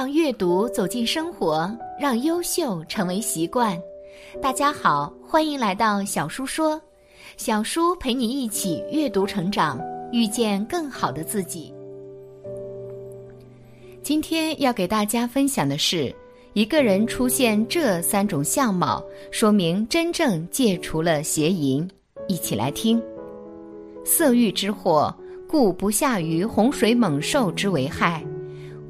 让阅读走进生活，让优秀成为习惯。大家好，欢迎来到小叔说，小叔陪你一起阅读成长，遇见更好的自己。今天要给大家分享的是，一个人出现这三种相貌，说明真正戒除了邪淫。一起来听。色欲之祸，故不下于洪水猛兽之为害。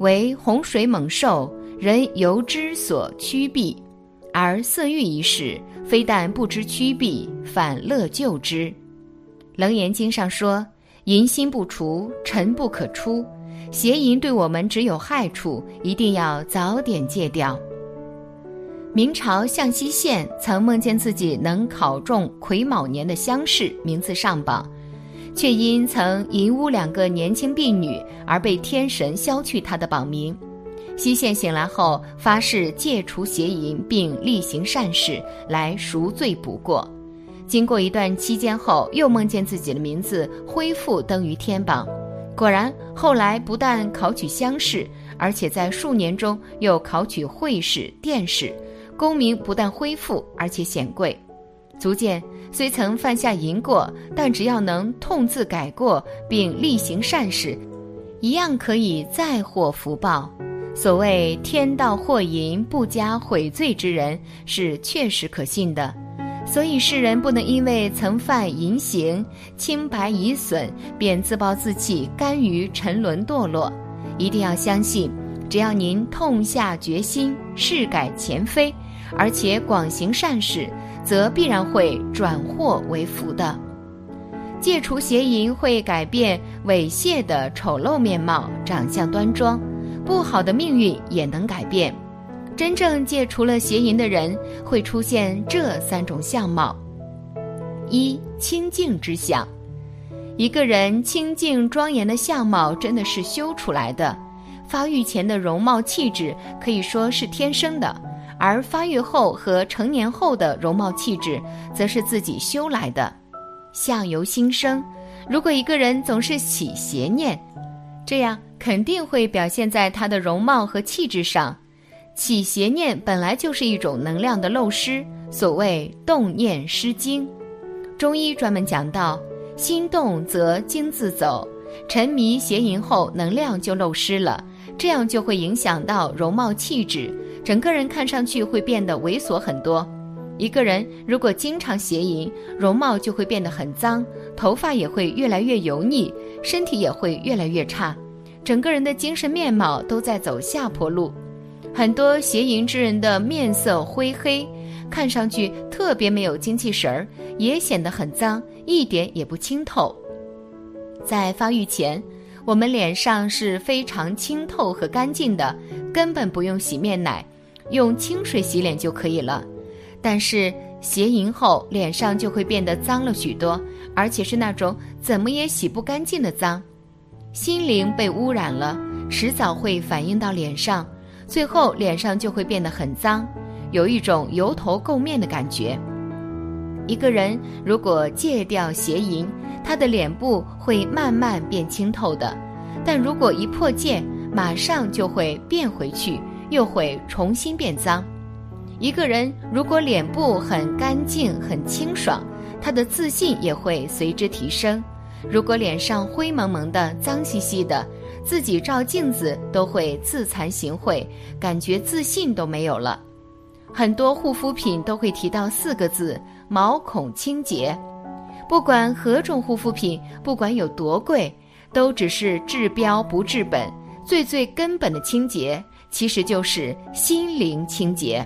为洪水猛兽，人由之所趋避，而色欲一事，非但不知趋避，反乐救之。楞严经上说：“淫心不除，尘不可出。”邪淫对我们只有害处，一定要早点戒掉。明朝向西县曾梦见自己能考中癸卯年的乡试，名次上榜。却因曾淫污两个年轻婢女而被天神削去他的榜名。西县醒来后发誓戒除邪淫，并厉行善事来赎罪补过。经过一段期间后，又梦见自己的名字恢复登于天榜。果然，后来不但考取乡试，而且在数年中又考取会试、殿试，功名不但恢复，而且显贵。足见，虽曾犯下淫过，但只要能痛自改过，并力行善事，一样可以再获福报。所谓“天道祸淫，不加悔罪之人”是确实可信的。所以世人不能因为曾犯淫行，清白已损，便自暴自弃，甘于沉沦堕落。一定要相信，只要您痛下决心，誓改前非，而且广行善事。则必然会转祸为福的。戒除邪淫会改变猥亵的丑陋面貌，长相端庄；不好的命运也能改变。真正戒除了邪淫的人，会出现这三种相貌：一、清净之相。一个人清净庄严的相貌，真的是修出来的。发育前的容貌气质，可以说是天生的。而发育后和成年后的容貌气质，则是自己修来的。相由心生，如果一个人总是起邪念，这样肯定会表现在他的容貌和气质上。起邪念本来就是一种能量的漏失，所谓动念失精。中医专门讲到，心动则精自走，沉迷邪淫后，能量就漏失了，这样就会影响到容貌气质。整个人看上去会变得猥琐很多。一个人如果经常邪淫，容貌就会变得很脏，头发也会越来越油腻，身体也会越来越差，整个人的精神面貌都在走下坡路。很多邪淫之人的面色灰黑，看上去特别没有精气神儿，也显得很脏，一点也不清透。在发育前。我们脸上是非常清透和干净的，根本不用洗面奶，用清水洗脸就可以了。但是邪淫后，脸上就会变得脏了许多，而且是那种怎么也洗不干净的脏。心灵被污染了，迟早会反映到脸上，最后脸上就会变得很脏，有一种油头垢面的感觉。一个人如果戒掉邪淫，他的脸部会慢慢变清透的，但如果一破戒，马上就会变回去，又会重新变脏。一个人如果脸部很干净、很清爽，他的自信也会随之提升。如果脸上灰蒙蒙的、脏兮兮的，自己照镜子都会自惭形秽，感觉自信都没有了。很多护肤品都会提到四个字：毛孔清洁。不管何种护肤品，不管有多贵，都只是治标不治本。最最根本的清洁，其实就是心灵清洁。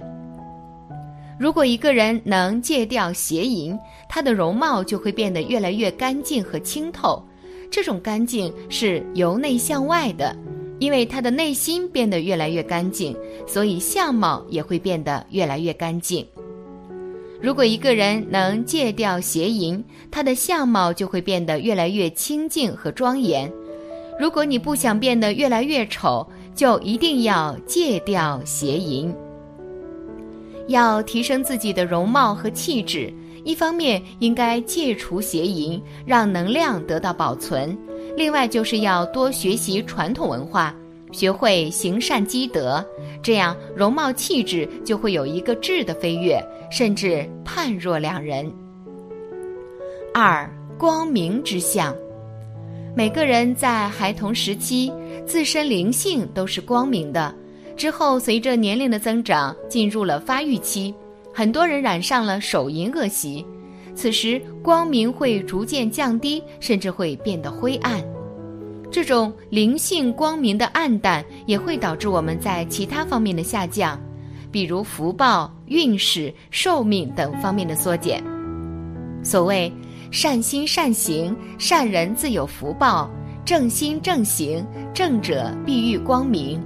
如果一个人能戒掉邪淫，他的容貌就会变得越来越干净和清透。这种干净是由内向外的，因为他的内心变得越来越干净，所以相貌也会变得越来越干净。如果一个人能戒掉邪淫，他的相貌就会变得越来越清净和庄严。如果你不想变得越来越丑，就一定要戒掉邪淫。要提升自己的容貌和气质，一方面应该戒除邪淫，让能量得到保存；另外就是要多学习传统文化，学会行善积德，这样容貌气质就会有一个质的飞跃，甚至判若两人。二光明之相，每个人在孩童时期自身灵性都是光明的，之后随着年龄的增长，进入了发育期，很多人染上了手淫恶习，此时光明会逐渐降低，甚至会变得灰暗。这种灵性光明的暗淡，也会导致我们在其他方面的下降，比如福报、运势、寿命等方面的缩减。所谓。善心善行，善人自有福报；正心正行，正者必欲光明。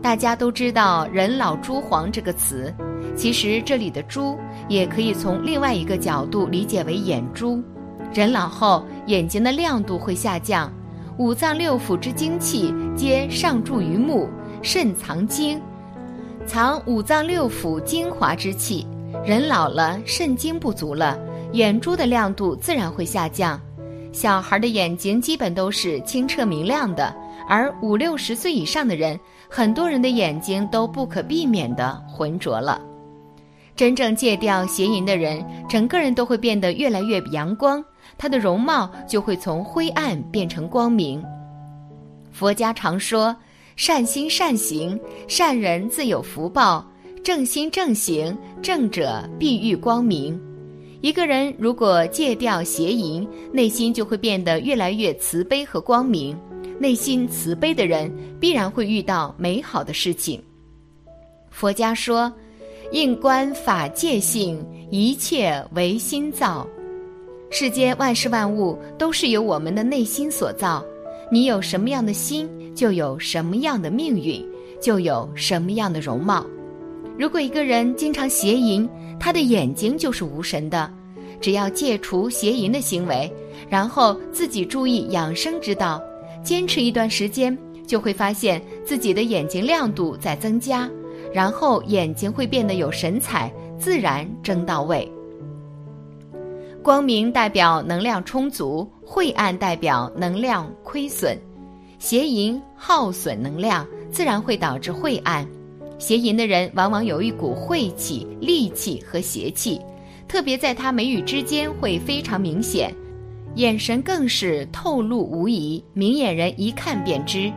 大家都知道“人老珠黄”这个词，其实这里的“珠”也可以从另外一个角度理解为眼珠。人老后，眼睛的亮度会下降，五脏六腑之精气皆上注于目，肾藏精，藏五脏六腑精华之气。人老了，肾精不足了。眼珠的亮度自然会下降，小孩的眼睛基本都是清澈明亮的，而五六十岁以上的人，很多人的眼睛都不可避免的浑浊了。真正戒掉邪淫的人，整个人都会变得越来越阳光，他的容貌就会从灰暗变成光明。佛家常说：善心善行，善人自有福报；正心正行，正者必遇光明。一个人如果戒掉邪淫，内心就会变得越来越慈悲和光明。内心慈悲的人，必然会遇到美好的事情。佛家说：“应观法界性，一切唯心造。”世间万事万物都是由我们的内心所造。你有什么样的心，就有什么样的命运，就有什么样的容貌。如果一个人经常邪淫，他的眼睛就是无神的。只要戒除邪淫的行为，然后自己注意养生之道，坚持一段时间，就会发现自己的眼睛亮度在增加，然后眼睛会变得有神采，自然睁到位。光明代表能量充足，晦暗代表能量亏损。邪淫耗损能量，自然会导致晦暗。邪淫的人往往有一股晦气、戾气和邪气，特别在他眉宇之间会非常明显，眼神更是透露无遗，明眼人一看便知。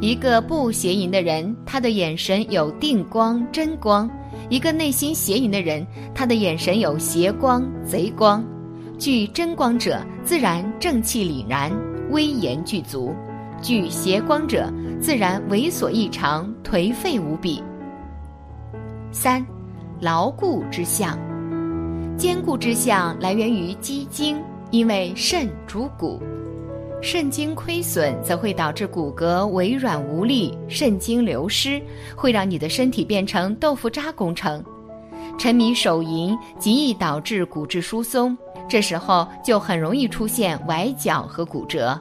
一个不邪淫的人，他的眼神有定光、真光；一个内心邪淫的人，他的眼神有邪光、贼光。具真光者，自然正气凛然，威严具足；具邪光者，自然猥琐异常，颓废无比。三，牢固之象，坚固之象来源于肌精，因为肾主骨，肾精亏损则会导致骨骼微软无力，肾精流失会让你的身体变成豆腐渣工程。沉迷手淫极易导致骨质疏松，这时候就很容易出现崴脚和骨折。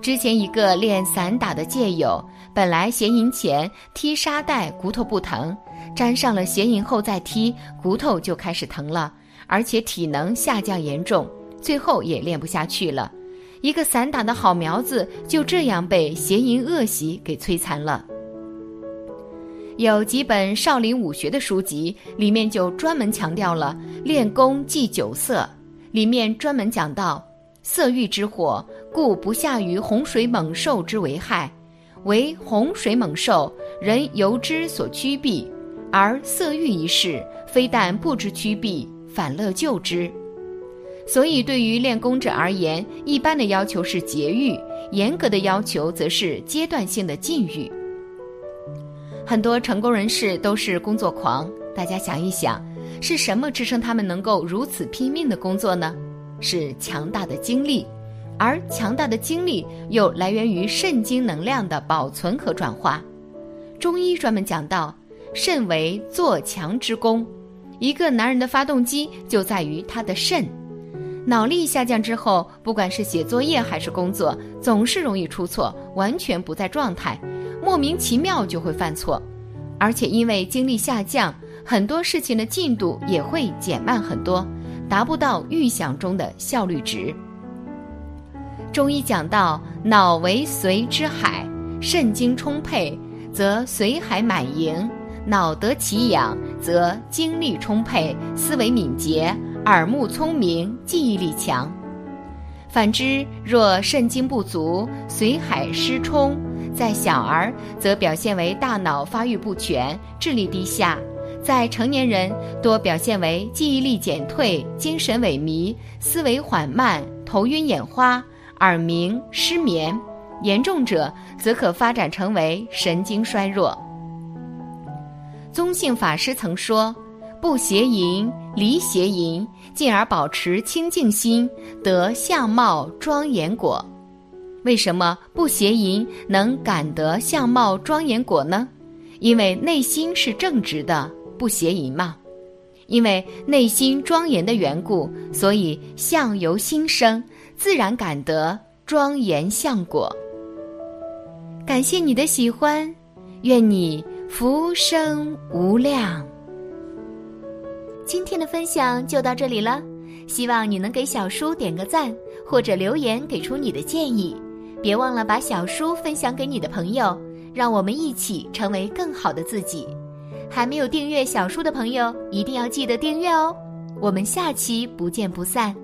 之前一个练散打的戒友，本来邪淫前踢沙袋骨头不疼。沾上了邪淫后再踢，骨头就开始疼了，而且体能下降严重，最后也练不下去了。一个散打的好苗子就这样被邪淫恶习给摧残了。有几本少林武学的书籍，里面就专门强调了练功忌酒色，里面专门讲到色欲之火，故不下于洪水猛兽之为害，为洪水猛兽，人由之所趋避。而色欲一事，非但不知趋避，反乐救之。所以，对于练功者而言，一般的要求是节欲，严格的要求则是阶段性的禁欲。很多成功人士都是工作狂，大家想一想，是什么支撑他们能够如此拼命的工作呢？是强大的精力，而强大的精力又来源于肾精能量的保存和转化。中医专门讲到。肾为做强之功，一个男人的发动机就在于他的肾。脑力下降之后，不管是写作业还是工作，总是容易出错，完全不在状态，莫名其妙就会犯错，而且因为精力下降，很多事情的进度也会减慢很多，达不到预想中的效率值。中医讲到，脑为髓之海，肾精充沛，则髓海满盈；脑得其养，则精力充沛，思维敏捷，耳目聪明，记忆力强。反之，若肾精不足，髓海失充，在小儿则表现为大脑发育不全，智力低下；在成年人多表现为记忆力减退、精神萎靡、思维缓慢、头晕眼花、耳鸣、失眠。严重者则可发展成为神经衰弱。宗信法师曾说：“不邪淫，离邪淫，进而保持清净心，得相貌庄严果。”为什么不邪淫能感得相貌庄严果呢？因为内心是正直的，不邪淫嘛。因为内心庄严的缘故，所以相由心生，自然感得庄严相果。感谢你的喜欢，愿你福生无量。今天的分享就到这里了，希望你能给小叔点个赞，或者留言给出你的建议。别忘了把小叔分享给你的朋友，让我们一起成为更好的自己。还没有订阅小叔的朋友，一定要记得订阅哦。我们下期不见不散。